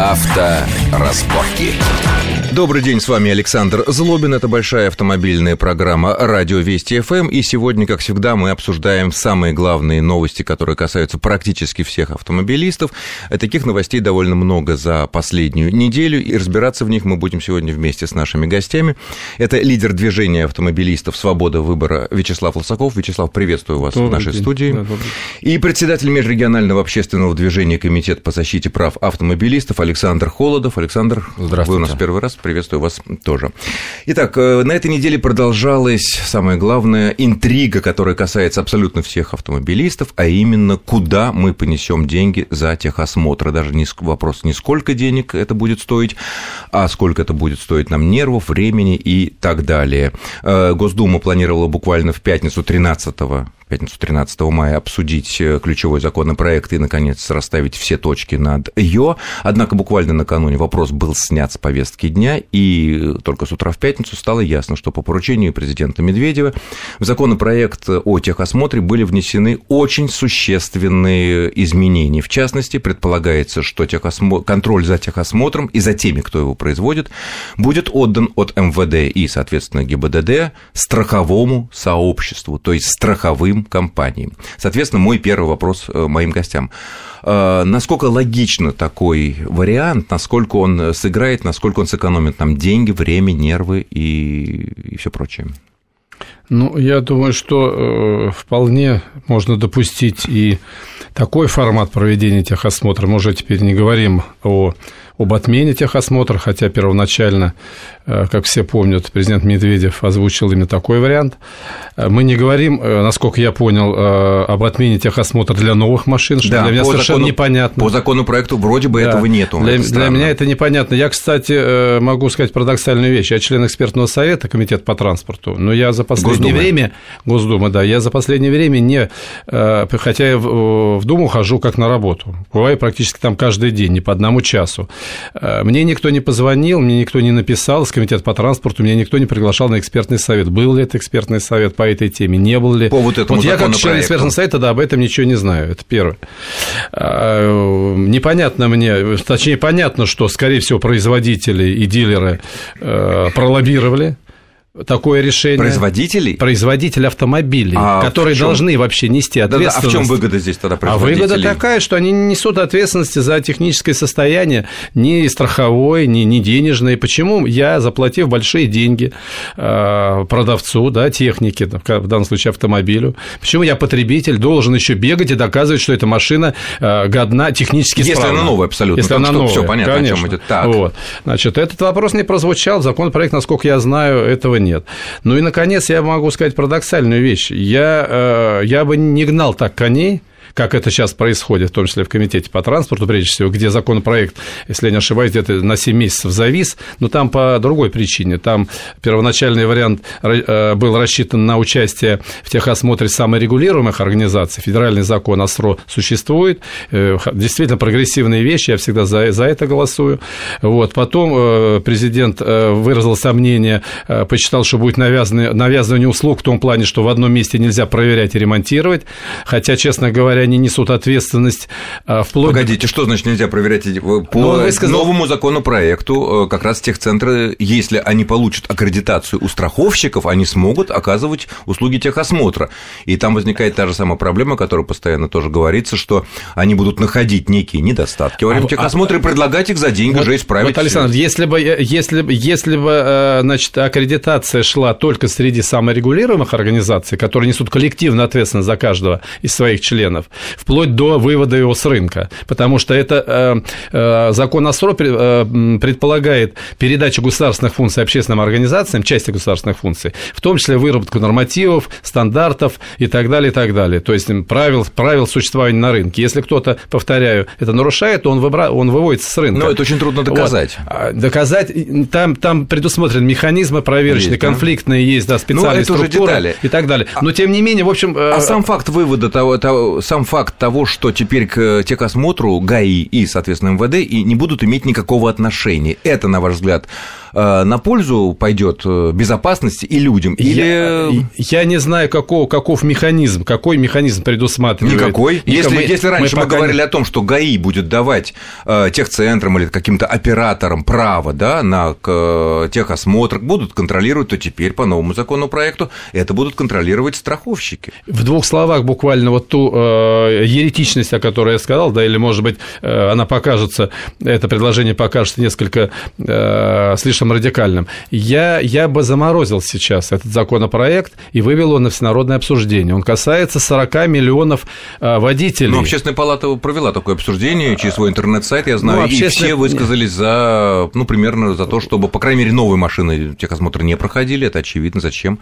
Авторазборки. Добрый день, с вами Александр Злобин. Это большая автомобильная программа «Радио Вести ФМ». И сегодня, как всегда, мы обсуждаем самые главные новости, которые касаются практически всех автомобилистов. Таких новостей довольно много за последнюю неделю, и разбираться в них мы будем сегодня вместе с нашими гостями. Это лидер движения автомобилистов «Свобода выбора» Вячеслав Лосаков. Вячеслав, приветствую вас добрый в нашей день. студии. Да, и председатель межрегионального общественного движения Комитет по защите прав автомобилистов Александр Холодов. Александр, вы у нас первый раз приветствую вас тоже. Итак, э, на этой неделе продолжалась самая главная интрига, которая касается абсолютно всех автомобилистов, а именно, куда мы понесем деньги за техосмотр. Даже не вопрос не сколько денег это будет стоить, а сколько это будет стоить нам нервов, времени и так далее. Э, Госдума планировала буквально в пятницу 13 пятницу 13 мая обсудить э, ключевой законопроект и, наконец, расставить все точки над «ё». Однако буквально накануне вопрос был снят с повестки дня, и только с утра в пятницу стало ясно, что по поручению президента Медведева в законопроект о техосмотре были внесены очень существенные изменения. В частности, предполагается, что техосмо... контроль за техосмотром и за теми, кто его производит, будет отдан от МВД и, соответственно, ГИБДД страховому сообществу, то есть страховым компаниям. Соответственно, мой первый вопрос э, моим гостям. Э, насколько логично такой вариант, насколько он сыграет, насколько он сэкономит нам деньги, время, нервы и, и все прочее? Ну, я думаю, что э, вполне можно допустить и такой формат проведения техосмотра. Мы уже теперь не говорим о об отмене техосмотра, хотя первоначально, э, как все помнят, президент Медведев озвучил именно такой вариант. Э, мы не говорим, э, насколько я понял, об отмене техосмотра для новых машин, что да, для меня совершенно закону, непонятно. По законопроекту вроде бы да, этого нету. Для, это для меня это непонятно. Я, кстати, могу сказать парадоксальную вещь. Я член экспертного совета, комитет по транспорту, но я за последнее Госдумы. время... Госдума, да. Я за последнее время не... Хотя я в Думу хожу как на работу. Бываю практически там каждый день, не по одному часу. Э, мне никто не позвонил, мне никто не написал с комитета по транспорту, меня никто не приглашал на экспертный совет. Был ли это экспертный совет по этой теме, не был ли? По вот этому вот я как член экспертного совета, да, об этом ничего не знаю, это первое. Э, непонятно мне, точнее, понятно, что, скорее всего, производители и дилеры э, пролоббировали такое решение. Производителей? Производитель автомобилей, а которые должны вообще нести ответственность. Да, да, а в чем выгода здесь тогда производителей? А выгода такая, что они не несут ответственности за техническое состояние ни страховой, ни, ни денежной. Почему я, заплатив большие деньги э, продавцу, да, технике, в данном случае автомобилю, почему я, потребитель, должен еще бегать и доказывать, что эта машина э, годна, технически Если справна? она новая абсолютно. Если она новая, все понятно, конечно. о чем идет. Так. Вот. Значит, этот вопрос не прозвучал, законопроект, насколько я знаю, этого нет. Ну и, наконец, я могу сказать парадоксальную вещь. Я, э, я бы не гнал так коней, как это сейчас происходит, в том числе в Комитете по транспорту, прежде всего, где законопроект, если я не ошибаюсь, где-то на 7 месяцев завис, но там по другой причине. Там первоначальный вариант э, был рассчитан на участие в техосмотре саморегулируемых организаций. Федеральный закон о СРО существует. Э, действительно прогрессивные вещи, я всегда за, за это голосую. Вот. Потом э, президент выразил сомнение, посчитал, что будет навязывание услуг в том плане, что в одном месте нельзя проверять и ремонтировать. Хотя, честно говоря, они несут ответственность а, вплоть... Погодите, что значит нельзя проверять по ну, сказал... новому законопроекту? Э, как раз техцентры, если они получат аккредитацию у страховщиков, они смогут оказывать услуги техосмотра. И там возникает та же самая проблема, которая постоянно тоже говорится, что они будут находить некие недостатки во время а, техосмотра а, и предлагать их за деньги вот, уже исправить. Вот, Александр, если бы, если, если бы э, значит, аккредитация шла только среди саморегулируемых организаций, которые несут коллективную ответственность за каждого из своих членов, вплоть до вывода его с рынка, потому что это э, э, закон о СРО э, предполагает передачу государственных функций общественным организациям, части государственных функций, в том числе выработку нормативов, стандартов и так далее, и так далее, то есть правил, правил существования на рынке. Если кто-то, повторяю, это нарушает, то он, выбра... он выводится с рынка. Но это очень трудно доказать. Вот. А, доказать, там, там предусмотрены механизмы проверочные, есть, конфликтные да? есть, да, специальные ну, это структуры уже детали. и так далее. Но, тем не менее, в общем... А сам факт вывода того, того сам факт того, что теперь к техосмотру ГАИ и, соответственно, МВД и не будут иметь никакого отношения. Это, на ваш взгляд, на пользу пойдет безопасности и людям? Или... Я, я не знаю, какого, каков механизм, какой механизм предусматривает. Никакой. Если, мы, если раньше мы, мы говорили не... о том, что ГАИ будет давать техцентрам или каким-то операторам право да, на техосмотр, будут контролировать, то теперь по новому законопроекту это будут контролировать страховщики. В двух словах буквально вот ту э, еретичность, о которой я сказал, да, или, может быть, э, она покажется, это предложение покажется несколько э, слишком радикальным. Я, я бы заморозил сейчас этот законопроект и вывел его на всенародное обсуждение. Он касается 40 миллионов э, водителей. Ну, Общественная палата провела такое обсуждение через свой интернет-сайт, я знаю, ну, общественная... и все высказались за, ну, примерно за то, чтобы, по крайней мере, новые машины техосмотр не проходили, это очевидно, зачем.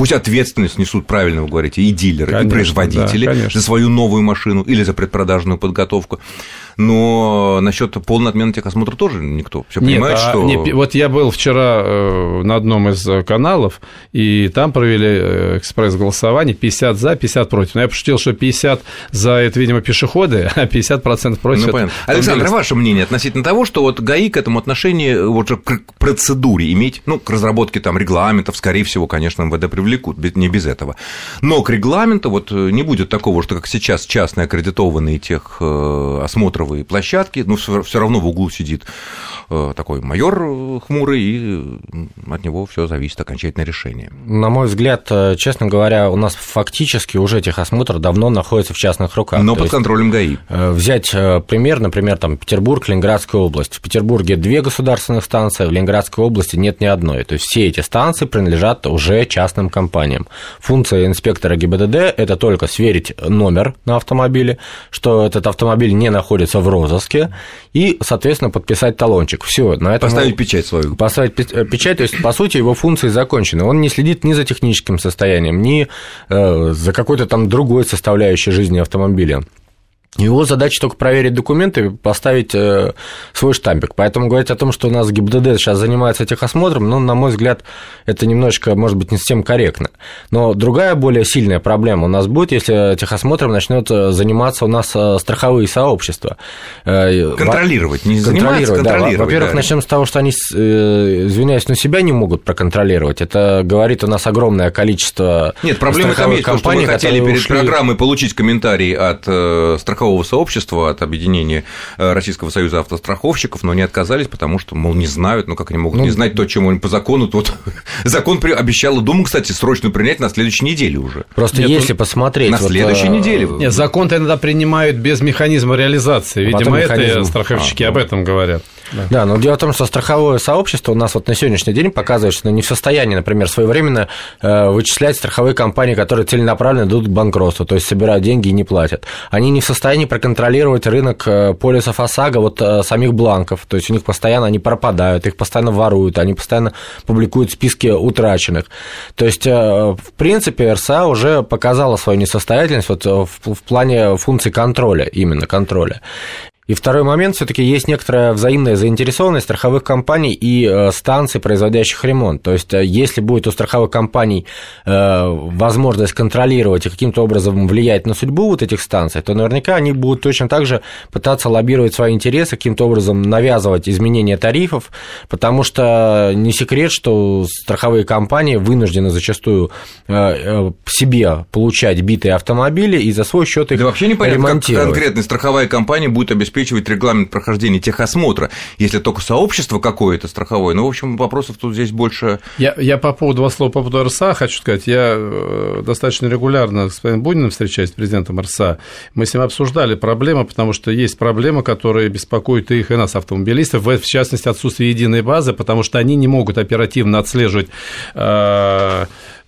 Пусть ответственность несут, правильно вы говорите, и дилеры, конечно, и производители да, за свою новую машину или за предпродажную подготовку но насчет полной отмены техосмотра тоже никто все понимает, а, что... Не, вот я был вчера э, на одном из э, каналов, и там провели э, экспресс-голосование 50 за, 50 против. Но я пошутил, что 50 за – это, видимо, пешеходы, а 50% против ну, понятно. Александр, а ваше мнение относительно того, что вот ГАИ к этому отношению, вот к процедуре иметь, ну, к разработке там регламентов, скорее всего, конечно, МВД привлекут, не без этого. Но к регламенту вот не будет такого, что как сейчас частные аккредитованные тех осмотров цифровые площадки, но все равно в углу сидит э, такой майор э, хмурый, и от него все зависит окончательное решение. На мой взгляд, э, честно говоря, у нас фактически уже техосмотр давно находится в частных руках. Но То под контролем ГАИ. Взять пример, например, там Петербург, Ленинградская область. В Петербурге две государственных станции, в Ленинградской области нет ни одной. То есть все эти станции принадлежат уже частным компаниям. Функция инспектора ГИБДД – это только сверить номер на автомобиле, что этот автомобиль не находится находится в розыске, и, соответственно, подписать талончик. Все, на этом... Поставить печать свою. Поставить э, печать, то есть, по сути, его функции закончены. Он не следит ни за техническим состоянием, ни э, за какой-то там другой составляющей жизни автомобиля. Его задача только проверить документы, поставить э, свой штампик. Поэтому говорить о том, что у нас ГИБДД сейчас занимается техосмотром, ну, на мой взгляд, это немножечко, может быть, не совсем корректно. Но другая, более сильная проблема у нас будет, если техосмотром начнет э, заниматься у нас э, страховые сообщества. Контролировать, не контролировать, да. Во-первых, да. начнем с того, что они, извиняюсь, на себя не могут проконтролировать. Это говорит у нас огромное количество Нет, проблема там есть, компаний, что мы хотели перед ушли... программой получить комментарий от страховых страхового сообщества, от объединения э, Российского союза автостраховщиков, но не отказались, потому что, мол, не знают, ну как они могут ну, не знать то, чему они по закону. Тут закон обещал Думу, кстати, срочно принять на следующей неделе уже. Просто Нет, если посмотреть... На вот, следующей а... неделе. Нет, закон-то иногда принимают без механизма реализации. Видимо, это механизм... страховщики а, об этом говорят. Да. но дело в том, что страховое сообщество у нас вот на сегодняшний день показывает, что не в состоянии, например, своевременно э, вычислять страховые компании, которые целенаправленно идут к банкротству, то есть собирают деньги и не платят. Они не в состоянии проконтролировать рынок э, полисов ОСАГО, вот э, самих бланков, то есть у них постоянно они пропадают, их постоянно воруют, они постоянно публикуют списки утраченных. То есть, в принципе, РСА уже показала свою несостоятельность вот в плане функций контроля, именно контроля. И второй момент, все-таки есть некоторая взаимная заинтересованность страховых компаний и э, станций, производящих ремонт. То есть, э, если будет у страховых компаний э, возможность контролировать и каким-то образом влиять на судьбу вот этих станций, то наверняка они будут точно так же пытаться лоббировать свои интересы, каким-то образом навязывать изменения тарифов, потому что не секрет, что страховые компании вынуждены зачастую себе получать битые автомобили и за свой счет их да вообще непонятно, как конкретно страховая компания будет обеспечивать обеспечивать регламент прохождения техосмотра, если только сообщество какое-то страховое. Ну, в общем, вопросов тут здесь больше. Я, я по поводу два слова по поводу РСА хочу сказать. Я э, достаточно регулярно с господином Буниным встречаюсь, с президентом РСА. Мы с ним обсуждали проблемы, потому что есть проблемы, которые беспокоят и их, и нас, автомобилистов, в частности, отсутствие единой базы, потому что они не могут оперативно отслеживать э,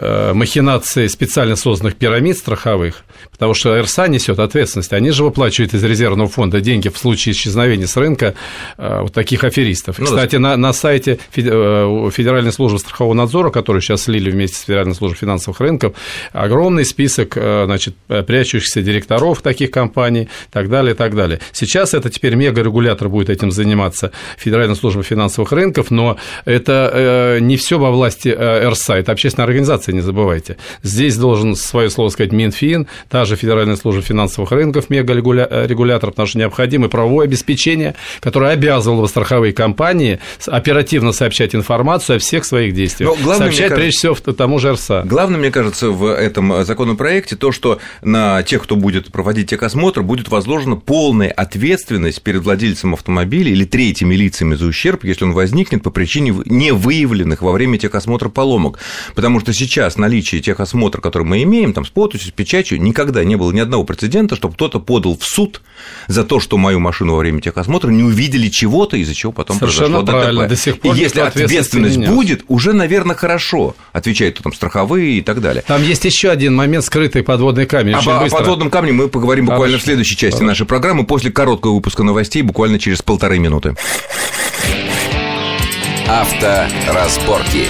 махинации специально созданных пирамид страховых, потому что РСА несет ответственность. Они же выплачивают из резервного фонда деньги в случае исчезновения с рынка э, вот таких аферистов. Ну, Кстати, да. на, на сайте э, Федеральной службы страхового надзора, который сейчас слили вместе с Федеральной службой финансовых рынков, огромный список значит, прячущихся директоров таких компаний и так далее, и так далее. Сейчас это теперь мегарегулятор будет этим заниматься, Федеральная служба финансовых рынков, но это не все во власти РСА, это общественная организация информации, не забывайте. Здесь должен свое слово сказать Минфин, та же Федеральная служба финансовых рынков, мегарегулятор, потому что необходимо правовое обеспечение, которое обязывало бы страховые компании оперативно сообщать информацию о всех своих действиях. Но главное, сообщать, кажется, прежде всего, тому же РСА. Главное, мне кажется, в этом законопроекте то, что на тех, кто будет проводить техосмотр, будет возложена полная ответственность перед владельцем автомобиля или третьими лицами за ущерб, если он возникнет по причине не выявленных во время техосмотра поломок. Потому что сейчас наличие техосмотра, который мы имеем, там, с подписью, с печатью, никогда не было ни одного прецедента, чтобы кто-то подал в суд за то, что мою машину во время техосмотра не увидели чего-то, из-за чего потом Совершенно произошло правильно. ДТП. До сих пор и если ответственность будет, уже, наверное, хорошо, отвечают там страховые и так далее. Там есть еще один момент, скрытый подводный камень. Об, о подводном камне мы поговорим буквально Хорошо. в следующей части Хорошо. нашей программы, после короткого выпуска новостей, буквально через полторы минуты. Авторазборки.